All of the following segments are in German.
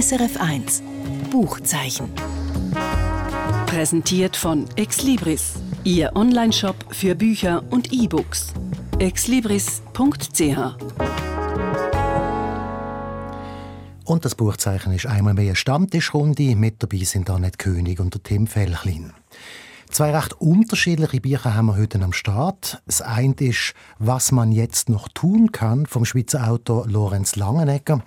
SRF 1 Buchzeichen. Präsentiert von Exlibris, Ihr Onlineshop für Bücher und E-Books. exlibris.ch Und das Buchzeichen ist einmal mehr Stammtischrunde. Mit dabei sind Annette König und der Tim Felchlin. Zwei recht unterschiedliche Bücher haben wir heute am Start. Das eine ist «Was man jetzt noch tun kann» vom Schweizer Autor Lorenz Langenegger.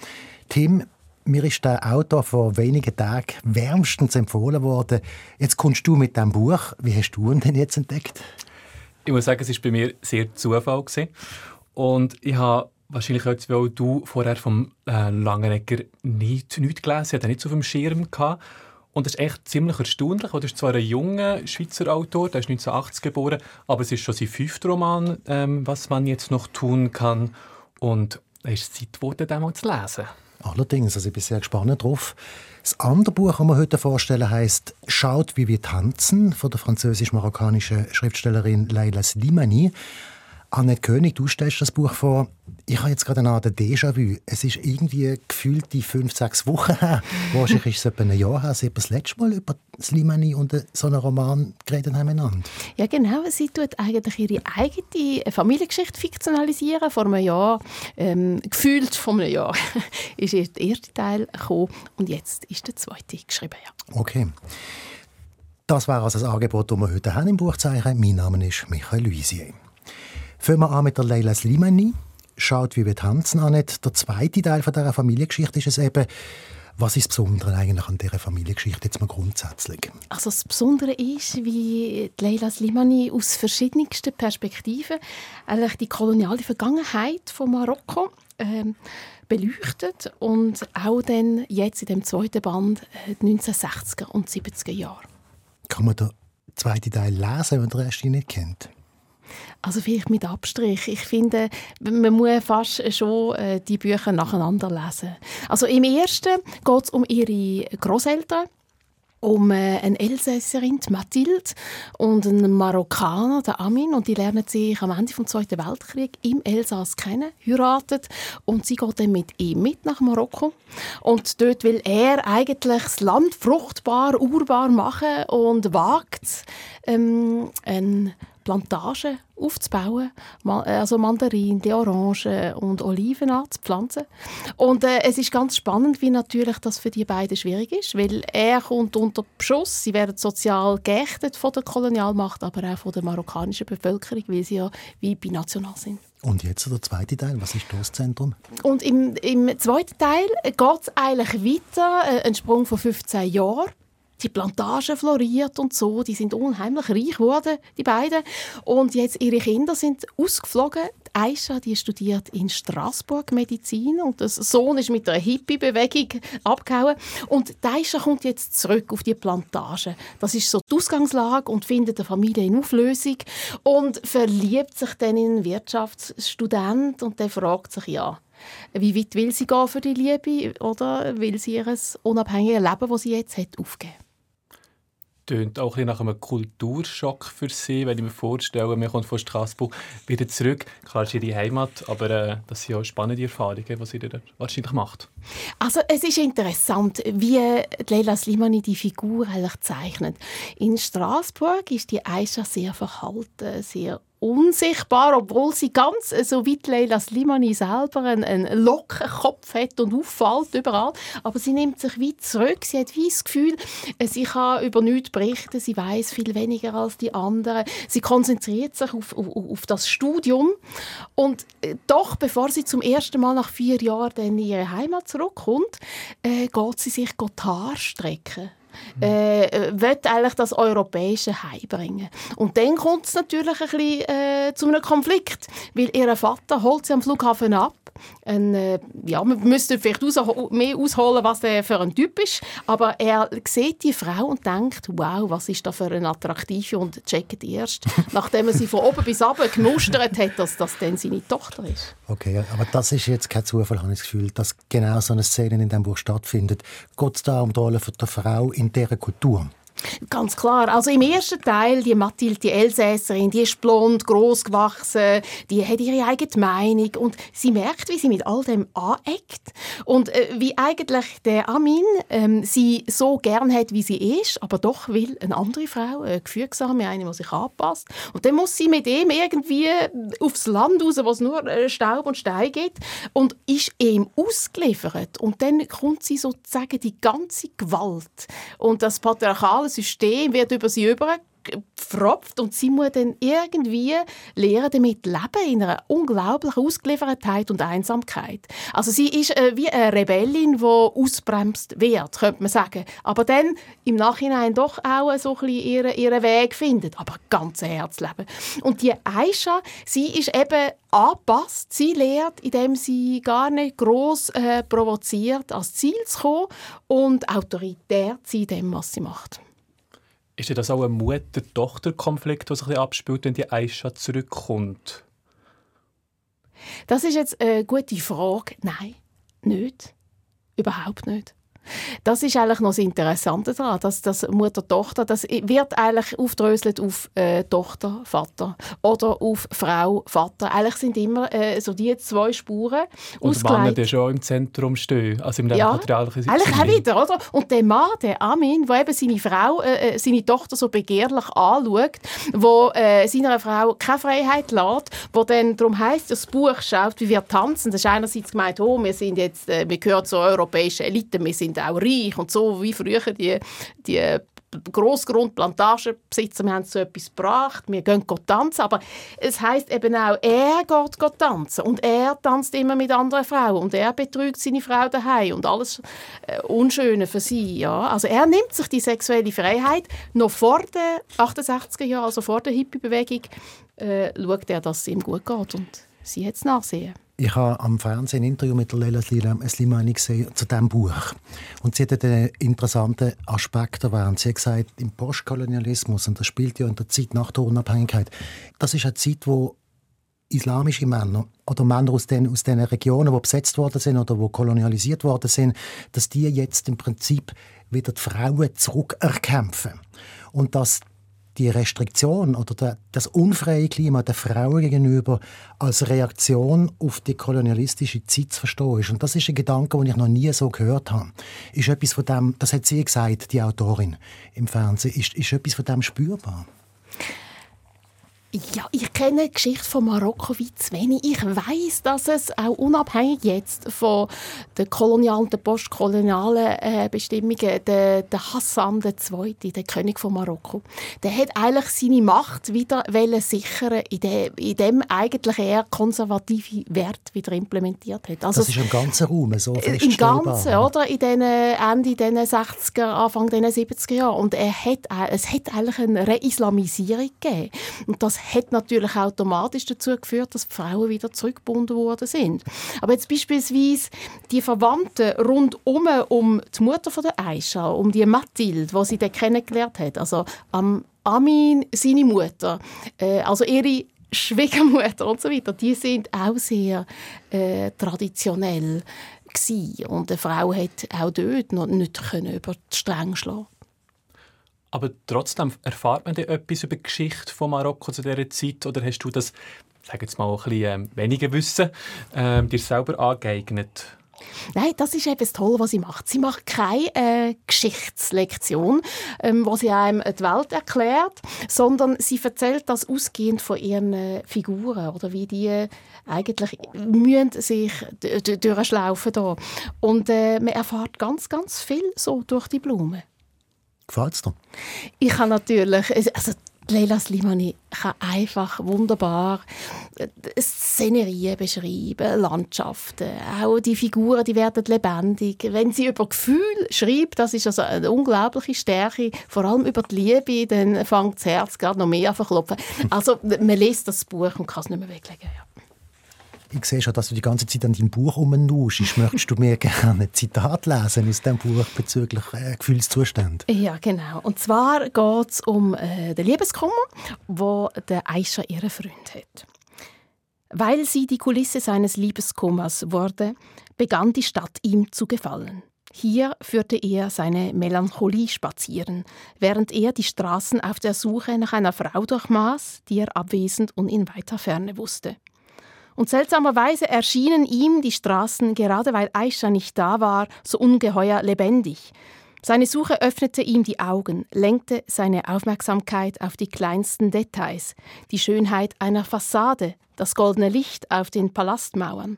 Tim, mir ist der Autor vor wenigen Tagen wärmstens empfohlen worden. Jetzt kommst du mit diesem Buch. Wie hast du ihn denn jetzt entdeckt? Ich muss sagen, es war bei mir sehr Zufall. Und ich habe wahrscheinlich auch, weil du vorher vom äh, Langenegger nicht, nicht gelesen hast, nicht so auf dem Schirm gehabt. Und das ist echt ziemlich erstaunlich. Er ist zwar ein junger Schweizer Autor, der ist 1980 geboren, aber es ist schon sein fünfter Roman, ähm, was man jetzt noch tun kann. Und es ist Zeit geworden, den mal zu lesen. Allerdings, also ich bin sehr gespannt drauf. Das andere Buch, das wir heute vorstellen, heißt «Schaut, wie wir tanzen» von der französisch-marokkanischen Schriftstellerin Leila Slimani. Annette König, du stellst das Buch vor. Ich habe jetzt gerade eine Art Déjà-vu. Es ist irgendwie gefühlt die fünf, sechs Wochen her. Wahrscheinlich ist es etwa ein Jahr her, als wir das letzte Mal über Slimani und so einen Roman geredet haben miteinander. Ja, genau. Sie tut eigentlich ihre eigene Familiengeschichte fiktionalisieren. Vor einem Jahr, ähm, gefühlt vor einem Jahr, ist der erste Teil gekommen und jetzt ist der zweite geschrieben. Ja. Okay. Das war also das Angebot, das wir heute haben im Buchzeichen. Mein Name ist Michael Luisier. Fangen wir an mit der Leila Slimani. Schaut, wie wir tanzen an. Der zweite Teil von dieser Familiengeschichte ist es eben, was ist das Besondere eigentlich an dieser Familiengeschichte jetzt mal grundsätzlich? Also das Besondere ist, wie Leila Slimani aus verschiedensten Perspektiven eigentlich die koloniale Vergangenheit von Marokko ähm, beleuchtet und auch dann jetzt in dem zweiten Band äh, die 1960er und 70er Jahre. Kann man den zweiten Teil lesen, wenn man den Rest nicht kennt? Also vielleicht mit Abstrich. Ich finde, man muss fast schon äh, die Bücher nacheinander lesen. Also im ersten geht es um ihre Großeltern um äh, eine Elsässerin, die Mathilde, und einen Marokkaner, der Amin. Und die lernen sich am Ende des Zweiten Weltkriegs im Elsass kennen, heiraten. Und sie geht dann mit ihm mit nach Marokko. Und dort will er eigentlich das Land fruchtbar, urbar machen und wagt ähm, ein Plantagen aufzubauen, also Mandarinen, die Orangen und Oliven anzupflanzen. Und äh, es ist ganz spannend, wie natürlich das für die beiden schwierig ist, weil er kommt unter Beschuss, sie werden sozial geächtet von der Kolonialmacht, aber auch von der marokkanischen Bevölkerung, weil sie ja wie binational sind. Und jetzt der zweite Teil, was ist das Zentrum? Und im, im zweiten Teil geht es eigentlich weiter, äh, ein Sprung von 15 Jahren die Plantage floriert und so. Die sind unheimlich reich geworden, die beiden. Und jetzt ihre Kinder sind ausgeflogen. Aisha, die studiert in Straßburg Medizin und der Sohn ist mit der Hippie-Bewegung abgehauen. Und Aisha kommt jetzt zurück auf die Plantage. Das ist so die Ausgangslage und findet eine Familie in Auflösung und verliebt sich dann in einen Wirtschaftsstudent und der fragt sich, ja, wie weit will sie gehen für die Liebe oder will sie ihr unabhängiges Leben, das sie jetzt hat, aufgeben? Tönt auch ein nach einem Kulturschock für sie, wenn ich mir vorstelle, man kommt von Straßburg wieder zurück. Klar, ist ihre Heimat, aber äh, das sind ja spannende Erfahrungen, die sie da wahrscheinlich macht. Also es ist interessant, wie Leila Slimani die Figur eigentlich zeichnet. In Straßburg ist die Aisha sehr verhalten, sehr unsichtbar, obwohl sie ganz äh, so wie Leila Slimani selber einen, einen lockeren Kopf hat und auffällt überall. Aber sie nimmt sich weit zurück. Sie hat wie das Gefühl, äh, sie kann über nichts berichten. Sie weiß viel weniger als die anderen. Sie konzentriert sich auf, auf, auf das Studium. Und äh, doch, bevor sie zum ersten Mal nach vier Jahren in ihre Heimat zurückkommt, äh, geht sie sich die Haare strecken äh, will eigentlich das Europäische heimbringen. Und dann kommt es natürlich ein bisschen äh, zu einem Konflikt, weil ihr Vater holt sie am Flughafen ab ein, äh, ja, man müsste vielleicht aus, mehr ausholen, was der für ein Typ ist, aber er sieht die Frau und denkt, wow, was ist da für eine attraktive und checkt erst, nachdem er sie von oben bis unten gemustert hat, dass das dann seine Tochter ist. Okay, aber das ist jetzt kein Zufall, habe ich das Gefühl, dass genau so eine Szene in diesem Buch stattfindet. Geht es da um die Rolle der Frau in dieser Kultur? Ganz klar. Also im ersten Teil, die Mathilde, die Elsässerin, die ist blond, groß gewachsen, die hat ihre eigene Meinung und sie merkt, wie sie mit all dem aneckt und äh, wie eigentlich der Amin ähm, sie so gern hat, wie sie ist, aber doch will eine andere Frau, eine gefügsame, eine, die sich anpasst. Und dann muss sie mit ihm irgendwie aufs Land raus, wo es nur äh, Staub und Stein gibt und ist ihm ausgeliefert. Und dann kommt sie sozusagen die ganze Gewalt und das patriarchale System wird über sie über gefropft und sie muss dann irgendwie lernen, damit leben in einer unglaublichen Ausgeliefertheit und Einsamkeit. Also sie ist äh, wie eine Rebellin, die ausbremst wird, könnte man sagen. Aber dann im Nachhinein doch auch so ein bisschen ihren, ihren Weg findet. Aber ganz Herzleben. Und die Aisha, sie ist eben angepasst. Sie lehrt, indem sie gar nicht gross äh, provoziert, als Ziel zu kommen und autoritär zu sein in dem, was sie macht. Ist das auch ein Mutter-Tochter-Konflikt, der sich ein abspielt, wenn die Aisha zurückkommt? Das ist jetzt eine gute Frage. Nein, nicht. Überhaupt nicht. Das ist eigentlich noch das Interessante daran, dass das Mutter-Tochter, das wird eigentlich aufdröselt auf äh, Tochter, Vater oder auf Frau, Vater. Eigentlich sind immer äh, so die zwei Spuren Und Männer, die schon im Zentrum stehen, also im ja, patriarchischen Eigentlich auch wieder, oder? Und der Mann, der Amin, der eben seine Frau, äh, äh, seine Tochter so begehrlich anschaut, wo äh, seiner Frau keine Freiheit lässt, wo dann darum heißt, das Buch schaut, wie wir tanzen. Das ist einerseits gemeint, oh, wir sind jetzt, äh, wir gehören zur europäischen Elite, wir sind sind auch reich und so wie früher die, die Grossgrundplantagenbesitzer, wir haben so etwas gebracht, wir gehen tanzen, aber es heißt eben auch, er geht, geht tanzen. Und er tanzt immer mit anderen Frauen. Und er betrügt seine Frau daheim. Und alles äh, Unschöne für sie, ja. Also er nimmt sich die sexuelle Freiheit noch vor den 68er Jahren, also vor der Hippie-Bewegung, äh, schaut er, dass es ihm gut geht. Und sie hat es nachsehen. Ich habe am Fernsehen ein Interview mit Leila Slimani gesehen zu diesem Buch. Und sie hat einen interessanten Aspekt erwähnt. Sie hat gesagt, im Postkolonialismus, und das spielt ja in der Zeit nach der Unabhängigkeit, das ist eine Zeit, wo islamische Männer oder Männer aus den, aus den Regionen, die besetzt worden sind oder wo kolonialisiert worden sind, dass die jetzt im Prinzip wieder die Frauen zurückerkämpfen. Und dass die Restriktion oder das unfreie Klima der Frauen gegenüber als Reaktion auf die kolonialistische Zeit zu verstehen ist. Und das ist ein Gedanke, den ich noch nie so gehört habe. Ist etwas von dem, das hat sie gesagt, die Autorin im Fernsehen, ist, ist etwas von dem spürbar? Ja, ich kenne die Geschichte von Marokko wie zu wenig. Ich weiß, dass es auch unabhängig jetzt von den kolonialen, den postkolonialen äh, Bestimmungen, der, der Hassan II., der König von Marokko, der hat eigentlich seine Macht wieder sichern, indem, indem eigentlich er konservative Werte wieder implementiert hat. Also, das ist im ganzen Raum so äh, Im Ganzen, oder? In den Ende der 60er, Anfang der 70er Jahre. Und er hat, äh, es hat eigentlich eine Reislamisierung gegeben. Und das hat natürlich automatisch dazu geführt, dass die Frauen wieder zurückgebunden worden sind. Aber jetzt beispielsweise die Verwandten rundum um die Mutter von der Aisha, um die Mathilde, die sie dann kennengelernt hat, also am Amin, seine Mutter, äh, also ihre Schwiegermutter und so weiter, die sind auch sehr äh, traditionell gewesen. und eine Frau hat auch dort noch nicht können über die Stränge schlagen aber trotzdem erfahrt man etwas über die Geschichte von Marokko zu dieser Zeit oder hast du das, sag jetzt mal, ein bisschen ähm, weniger Wissen ähm, dir selber angeeignet? Nein, das ist eben das Tolle, was sie macht. Sie macht keine äh, Geschichtslektion, ähm, wo sie einem die Welt erklärt, sondern sie erzählt das ausgehend von ihren äh, Figuren oder wie die eigentlich mühen sich durchschlaufen da. Und äh, man erfahrt ganz, ganz viel so durch die Blumen. Gefällt es dir? Ich habe natürlich, also Leila Slimani kann einfach wunderbar äh, Szenerien beschreiben, Landschaften, auch die Figuren, die werden lebendig. Wenn sie über Gefühl schreibt, das ist also eine unglaubliche Stärke, vor allem über die Liebe, dann fängt das Herz gerade noch mehr an zu klopfen. Also man liest das Buch und kann es nicht mehr weglegen. Ja ich sehe schon, dass du die ganze Zeit an deinem Buch rumnuschst. Möchtest du mir gerne ein Zitat lesen aus diesem Buch bezüglich äh, Gefühlszustand? Ja, genau. Und zwar geht es um äh, den Liebeskummer, wo der Aisha ihren Freund hat. Weil sie die Kulisse seines Liebeskummers wurde, begann die Stadt ihm zu gefallen. Hier führte er seine Melancholie spazieren, während er die Straßen auf der Suche nach einer Frau durchmaß, die er abwesend und in weiter Ferne wusste. Und seltsamerweise erschienen ihm die Straßen, gerade weil Aisha nicht da war, so ungeheuer lebendig. Seine Suche öffnete ihm die Augen, lenkte seine Aufmerksamkeit auf die kleinsten Details, die Schönheit einer Fassade, das goldene Licht auf den Palastmauern.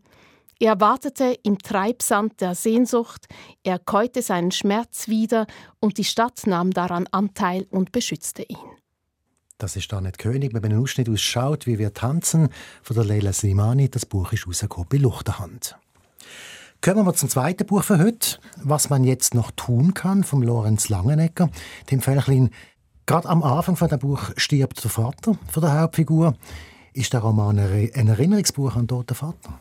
Er wartete im Treibsand der Sehnsucht, er käute seinen Schmerz wieder und die Stadt nahm daran Anteil und beschützte ihn. Das ist da nicht König, wenn man einen Ausschnitt ausschaut, wie wir tanzen, von der Leila Slimani. Das Buch ist rausgekommen bei Luchterhand. Kommen wir zum zweiten Buch für heute. Was man jetzt noch tun kann, vom Lorenz Langenegger. Dem Völklin, gerade am Anfang von dem Buch stirbt der Vater von der Hauptfigur. Ist der Roman ein Erinnerungsbuch an den toten Vater?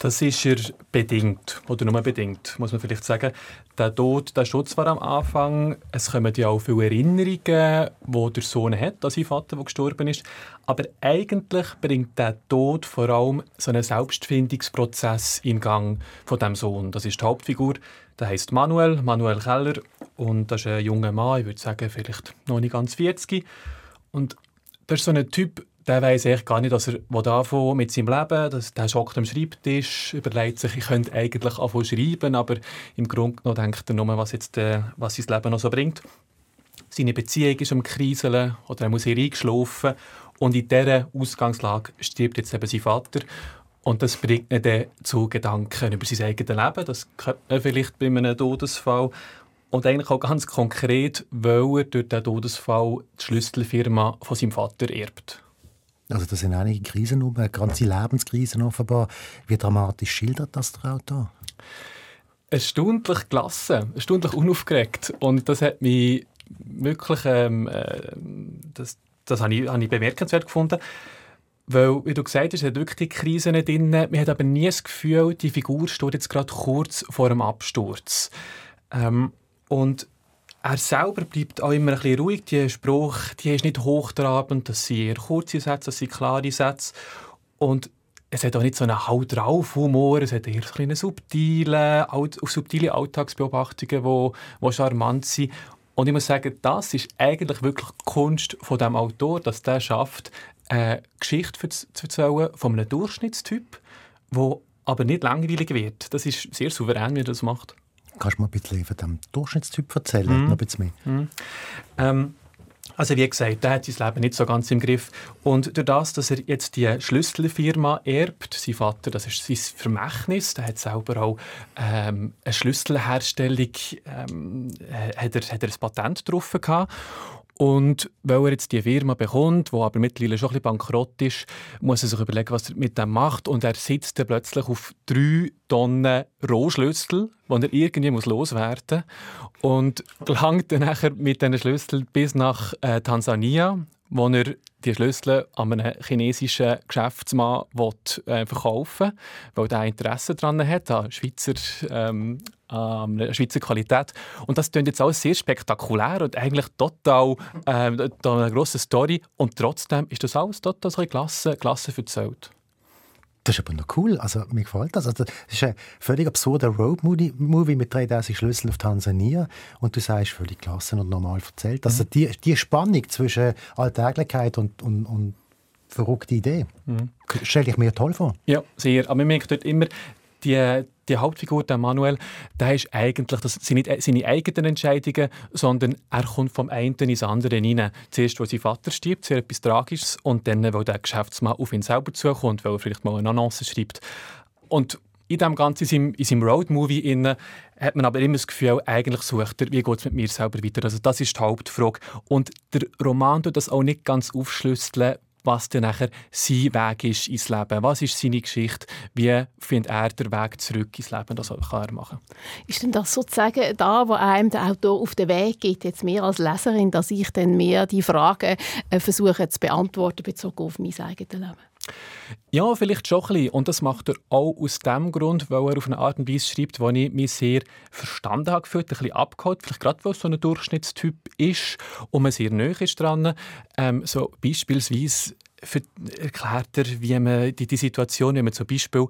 Das ist er bedingt, oder nur bedingt, muss man vielleicht sagen. Der Tod, der Schutz war am Anfang. Es kommen ja auch viele Erinnerungen, die der Sohn hat, an seinen Vater, der gestorben ist. Aber eigentlich bringt der Tod vor allem so einen Selbstfindungsprozess in Gang von dem Sohn. Das ist die Hauptfigur. Der heißt Manuel, Manuel Keller. Und das ist ein junger Mann, ich würde sagen, vielleicht noch nicht ganz 40. Und das ist so ein Typ, der weiß eigentlich gar nicht, dass er anfangen mit seinem Leben. Das, der schockt am Schreibtisch, überlegt sich, ich könnte eigentlich anfangen schreiben, aber im Grunde genommen denkt er nur, was, jetzt, äh, was sein Leben noch so bringt. Seine Beziehung ist am Kriseln oder er muss hier eingeschlafen. Und in dieser Ausgangslage stirbt jetzt eben sein Vater. Und das bringt ihn dann zu Gedanken über sein eigenes Leben. Das könnte man vielleicht bei einem Todesfall. Und eigentlich auch ganz konkret, weil er durch diesen Todesfall die Schlüsselfirma von seinem Vater erbt. Also das sind einige Krisen, eine ganze Lebenskrisen offenbar. Wie dramatisch schildert das der Autor? Erstaunlich gelassen, erstaunlich unaufgeregt. Und das hat mich wirklich, ähm, äh, das, das habe ich, habe ich bemerkenswert gefunden. Weil, wie du gesagt hast, hat wirklich die Krisen drin. Man hat aber nie das Gefühl, die Figur steht jetzt gerade kurz vor dem Absturz. Ähm, und er selber bleibt auch immer ein bisschen ruhig. Die Spruch, die ist nicht hochtrabend, das sind eher kurze Sätze, das sind klare Sätze. Und es hat auch nicht so einen Haut drauf Humor, es hat eher so eine subtile, subtile Alltagsbeobachtungen, die, die charmant sind. Und ich muss sagen, das ist eigentlich wirklich die Kunst von dem Autor, dass der schafft, eine Geschichte zu erzählen von einem Durchschnittstyp, wo aber nicht langweilig wird. Das ist sehr souverän, wie er das macht. Kannst du mal ein bisschen von dem Durchschnittstyp erzählen? Mm. Noch ein bisschen mehr. Mm. Ähm, also wie gesagt, der hat sein Leben nicht so ganz im Griff. Und durch das, dass er jetzt die Schlüsselfirma erbt, sein Vater, das ist sein Vermächtnis, der hat selber auch ähm, eine Schlüsselherstellung, ähm, hat, er, hat er ein Patent drauf gehabt. Und weil er jetzt die Firma bekommt, die aber mittlerweile schon ein bisschen bankrott ist, muss er sich überlegen, was er mit dem macht. Und er sitzt dann plötzlich auf drei Tonnen Rohschlüssel, die er irgendwie muss loswerden muss. Und gelangt dann nachher mit diesen Schlüsseln bis nach äh, Tansania, wo er die Schlüssel an einen chinesischen Geschäftsmann will, äh, verkaufen will, weil er Interesse daran hat, an Schweizer, ähm, an Schweizer Qualität. Und das klingt jetzt alles sehr spektakulär und eigentlich total äh, eine grosse Story. Und trotzdem ist das alles total so klasse, klasse erzählt. Das ist aber noch cool. Also, mir gefällt das. Also, das ist ein völlig absurder Road-Movie mit 3000 Schlüsseln auf Tansania. Und du sagst, völlig klasse und normal erzählt. Also, mhm. die, die Spannung zwischen Alltäglichkeit und, und, und verrückte Idee. Mhm. Stelle ich mir toll vor. Ja, sehr. Aber man merkt dort immer, die, die Hauptfigur, der Manuel, der ist eigentlich, das sind nicht seine eigenen Entscheidungen, sondern er kommt vom einen ins andere hinein. Zuerst, als sein Vater stirbt, sehr etwas Tragisches, und dann, weil der Geschäftsmann auf ihn selber zukommt, weil er vielleicht mal eine Annonce schreibt. Und in dem Ganzen, in seinem, in seinem Roadmovie, hat man aber immer das Gefühl, eigentlich sucht er, wie geht es mit mir selber weiter. Also das ist die Hauptfrage. Und der Roman tut das auch nicht ganz aufschlüsseln, was dann nachher sein Weg ist ins Leben. Was ist seine Geschichte? Wie findet er den Weg zurück ins Leben? Das kann er machen. Ist denn das sozusagen da, wo einem der Autor auf den Weg geht, jetzt mehr als Leserin, dass ich dann mehr die Fragen äh, versuche zu beantworten bezogen auf mein eigenes Leben? Ja, vielleicht schon ein bisschen. Und das macht er auch aus dem Grund, weil er auf eine Art und Weise schreibt, wo ich mich sehr verstanden habe gefühlt, ein bisschen abgeholt. Vielleicht gerade, weil es so ein Durchschnittstyp ist und man sehr nahe ist dran. Ähm, so beispielsweise erklärt er, wie man die, die Situation, wenn man zum Beispiel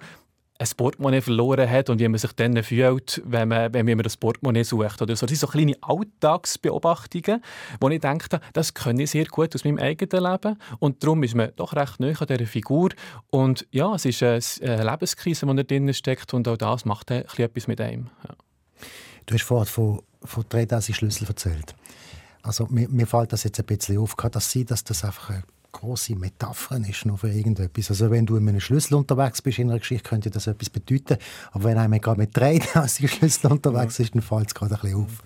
ein Portemonnaie verloren hat und wie man sich dann fühlt, wenn man, wenn man das Portemonnaie sucht. Oder so. Das sind so kleine Alltagsbeobachtungen, wo ich denke, das kenne ich sehr gut aus meinem eigenen Leben und darum ist man doch recht neu an dieser Figur und ja, es ist eine Lebenskrise, die da drin steckt und auch das macht etwas mit einem. Ja. Du hast vorhin von, von drei Schlüssel erzählt. Also mir, mir fällt das jetzt ein bisschen auf. Kann das sein, dass das einfach große Metapher ist noch für irgendetwas? Also wenn du mit einem Schlüssel unterwegs bist in einer Geschichte, könnte das etwas bedeuten. Aber wenn einer gerade mit drei Schlüssel unterwegs ist, dann fällt es gerade ein bisschen auf.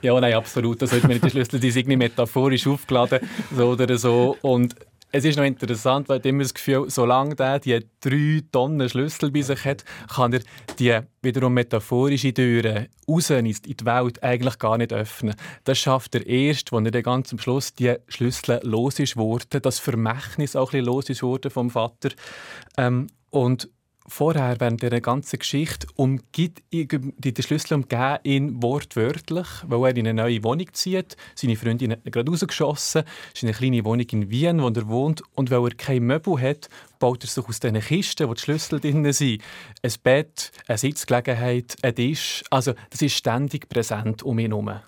Ja, nein, absolut. Das sollte man nicht die Schlüssel, die sind nicht metaphorisch aufgeladen so oder so. Und es ist noch interessant, weil ich immer das Gefühl, solange der die drei Tonnen Schlüssel bei sich hat, kann er die wiederum metaphorische Türen raus in die Welt eigentlich gar nicht öffnen. Das schafft er erst, wenn er dann ganz am Schluss die Schlüssel los ist worden, das Vermächtnis auch ein bisschen los ist worden vom Vater. Ähm, und vorher, während dieser ganzen Geschichte, umgibt die Schlüssel umgeben ihn wortwörtlich, weil er in eine neue Wohnung zieht. Seine Freundin hat ihn gerade rausgeschossen. Es ist eine kleine Wohnung in Wien, wo er wohnt. Und weil er keine Möbel hat, baut er sich aus diesen Kisten, wo die Schlüssel drin sind, ein Bett, eine Sitzgelegenheit, ein Tisch. Also das ist ständig präsent um ihn herum.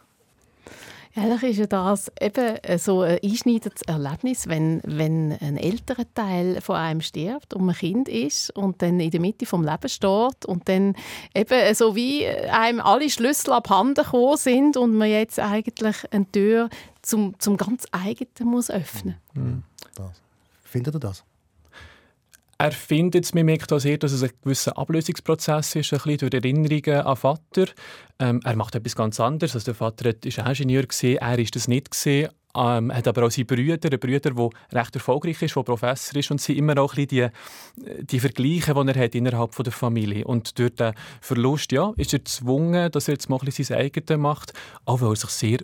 Eigentlich ist ja das eben so ein einschneidendes Erlebnis, wenn, wenn ein älterer Teil von einem stirbt und ein Kind ist und dann in der Mitte vom Leben steht und dann eben so wie einem alle Schlüssel abhanden gekommen sind und man jetzt eigentlich eine Tür zum, zum ganz eigenen muss öffnen. Mhm. Findet ihr das? Er findet es, man merkt auch sehr, dass es ein gewisser Ablösungsprozess ist, ein bisschen durch Erinnerungen an Vater. Ähm, er macht etwas ganz anderes. Also der Vater war Ingenieur, gewesen, er ist das nicht. Gewesen. Ähm, hat aber auch seinen Brüder, einen Brüder, der recht erfolgreich ist, der Professor ist und sie immer auch ein bisschen die, die Vergleiche, die er hat innerhalb der Familie. Und durch den Verlust ja, ist er gezwungen, dass er jetzt mal ein bisschen sein eigenes macht, auch weil er sich sehr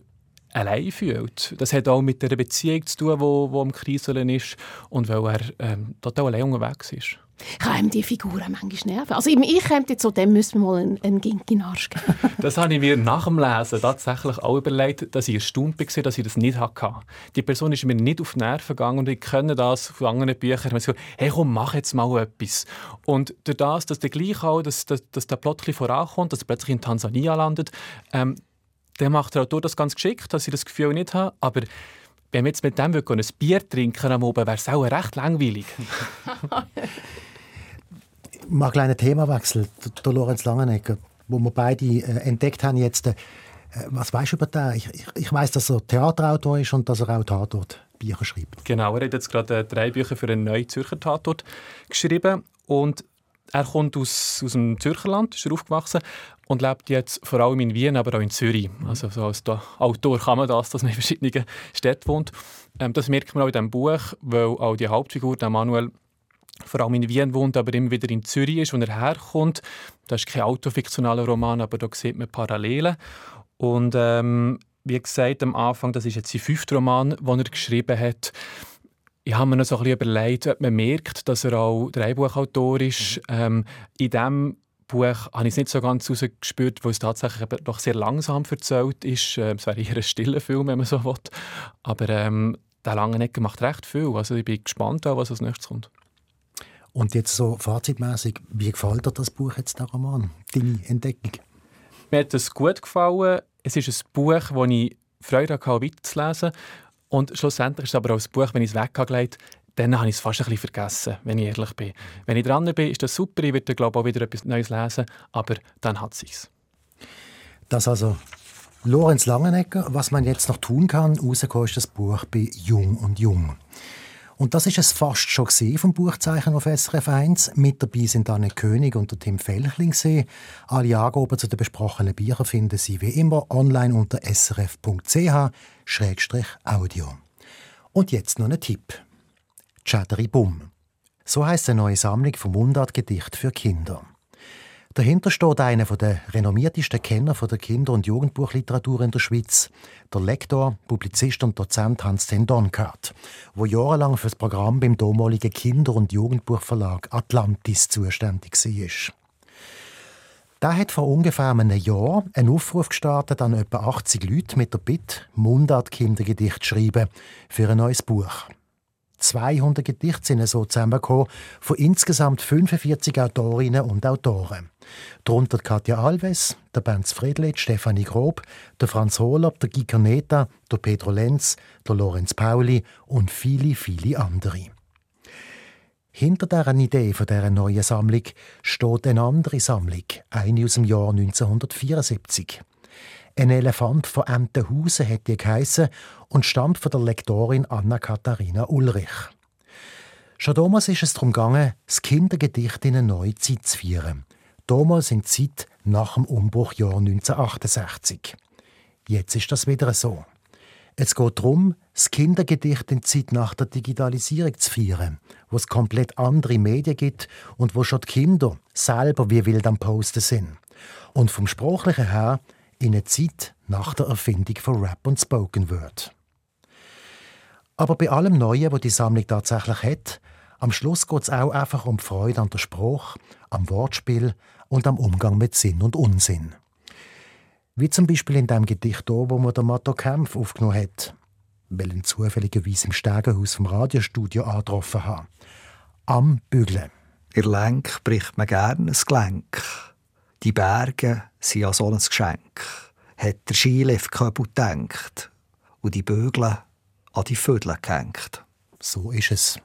allein fühlt. Das hat auch mit der Beziehung zu tun, die, die am Kriseln ist und weil er ähm, total allein unterwegs ist. Kann ihm die Figuren manchmal nerven? Also ich käme jetzt so, dem müssen wir mal einen, einen Gink in Arsch geben. das habe ich mir nach dem Lesen tatsächlich auch überlegt, dass ich erstaunt war, dass ich das nicht hatte. Die Person ist mir nicht auf die Nerven gegangen und ich kenne das von anderen Büchern. Man sagt, hey komm, mach jetzt mal etwas. Und durch das, dass der gleich auch, dass, dass, dass der Plot vorankommt, dass er plötzlich in Tansania landet, ähm, der macht der Autor das ganz geschickt, dass ich das Gefühl nicht habe. Aber wenn wir jetzt mit dem ein Bier trinken am Abend, wäre es auch recht langweilig. Mal einen kleinen Themawechsel. Der Lorenz Langenegger, wo wir beide äh, entdeckt haben jetzt, äh, was weißt du über den? Ich, ich, ich weiß, dass er Theaterautor ist und dass er auch Tatort Bücher schreibt. Genau, er hat jetzt gerade äh, drei Bücher für einen neuen Zürcher Tatort geschrieben und er kommt aus, aus dem Zürcherland, ist aufgewachsen und lebt jetzt vor allem in Wien, aber auch in Zürich. Also so als Autor kann man das, dass man in verschiedenen Städten wohnt. Ähm, das merkt man auch in diesem Buch, weil auch die Hauptfigur, der Manuel, vor allem in Wien wohnt, aber immer wieder in Zürich ist, wo er herkommt. Das ist kein autofiktionaler Roman, aber da sieht man Parallelen. Und ähm, wie gesagt am Anfang, das ist jetzt sein fünfter Roman, den er geschrieben hat. Ich habe mir noch so ein bisschen überlegt, ob man merkt, dass er auch Drehbuchautor ist. Ähm, in diesem Buch habe ich es nicht so ganz herausgespürt, weil es tatsächlich doch sehr langsam erzählt ist. Ähm, es wäre eher ein stiller Film, wenn man so will. Aber ähm, der Langenegger macht recht viel. Also ich bin gespannt, was als nächstes kommt. Und jetzt so fazitmäßig, wie gefällt dir das Buch jetzt, der Roman? Deine Entdeckung? Mir hat es gut gefallen. Es ist ein Buch, das ich Freude hatte, weiterzulesen. Und schlussendlich ist es aber auch ein Buch, wenn ich es weggelegt dann habe ich es fast ein bisschen vergessen, wenn ich ehrlich bin. Wenn ich dran bin, ist das super, ich werde glaube auch wieder etwas Neues lesen, aber dann hat es sich. Das also Lorenz Langenegger, was man jetzt noch tun kann, rausgekommen ist das Buch bei Jung und Jung. Und das ist es fast schon vom Buchzeichen auf SRF 1. Mit dabei sind Anne König und der Tim Felchling. Alle Angaben zu den besprochenen Büchern finden Sie wie immer online unter srf.ch-audio. Und jetzt noch ein Tipp. Chatteri Bum. So heißt eine neue Sammlung vom Mundartgedicht für Kinder. Dahinter steht einer der renommiertesten Kenner der Kinder- und Jugendbuchliteratur in der Schweiz, der Lektor, Publizist und Dozent Hans-Zen Donkart, wo jahrelang für das Programm beim damaligen Kinder- und Jugendbuchverlag Atlantis zuständig war. Der hat vor ungefähr einem Jahr einen Aufruf gestartet an etwa 80 Leute mit der Bitte, Mundart-Kindergedicht schreiben für ein neues Buch. 200 Gedichte sind so zusammengekommen von insgesamt 45 Autorinnen und Autoren. Darunter Katja Alves, der Benz Friedlitz, Stefanie Grob, der Franz Hohler, der Guy Corneta, der Pedro Lenz, der Lorenz Pauli und viele, viele andere. Hinter deren Idee von dieser neuen Sammlung steht eine andere Sammlung, eine aus dem Jahr 1974. Ein Elefant von Entenhausen hat die geheissen und stammt von der Lektorin Anna-Katharina Ulrich. Schon damals ist es darum gegangen, das Kindergedicht in eine neue Zeit zu führen. Damals in die Zeit nach dem Umbruchjahr 1968. Jetzt ist das wieder so. Es geht darum, das Kindergedicht in die Zeit nach der Digitalisierung zu feiern, wo es komplett andere Medien gibt und wo schon die Kinder selber wie wild am Posten sind. Und vom Sprachlichen her in eine Zeit nach der Erfindung von Rap und Spoken Word. Aber bei allem Neuen, was die Sammlung tatsächlich hat, am Schluss geht es auch einfach um Freude an der Spruch, am Wortspiel und am Umgang mit Sinn und Unsinn. Wie zum Beispiel in dem Gedicht hier, wo man der Matto Kempf aufgenommen hat, weil ihn zufälligerweise im Stegenhaus vom Radiostudio angetroffen hat. Am Bügeln. Ihr Lenk bricht man gern ein Gelenk die Berge sind ja so ein Geschenk, hat der Skiliftköbel gedacht und die Bögle an die Vögel gehängt. So ist es.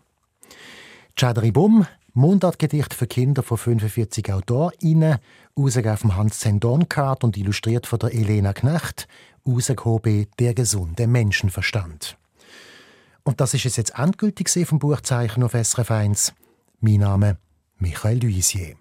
Chadri Bum, Mundartgedicht für Kinder von 45 Autoren, rausgegeben von Hans Zendonkart und illustriert von der Elena Knecht, rausgehoben «Der gesunde Menschenverstand». Und das ist es jetzt endgültig vom Buchzeichen auf SRF 1. Mein Name Michael Duisier.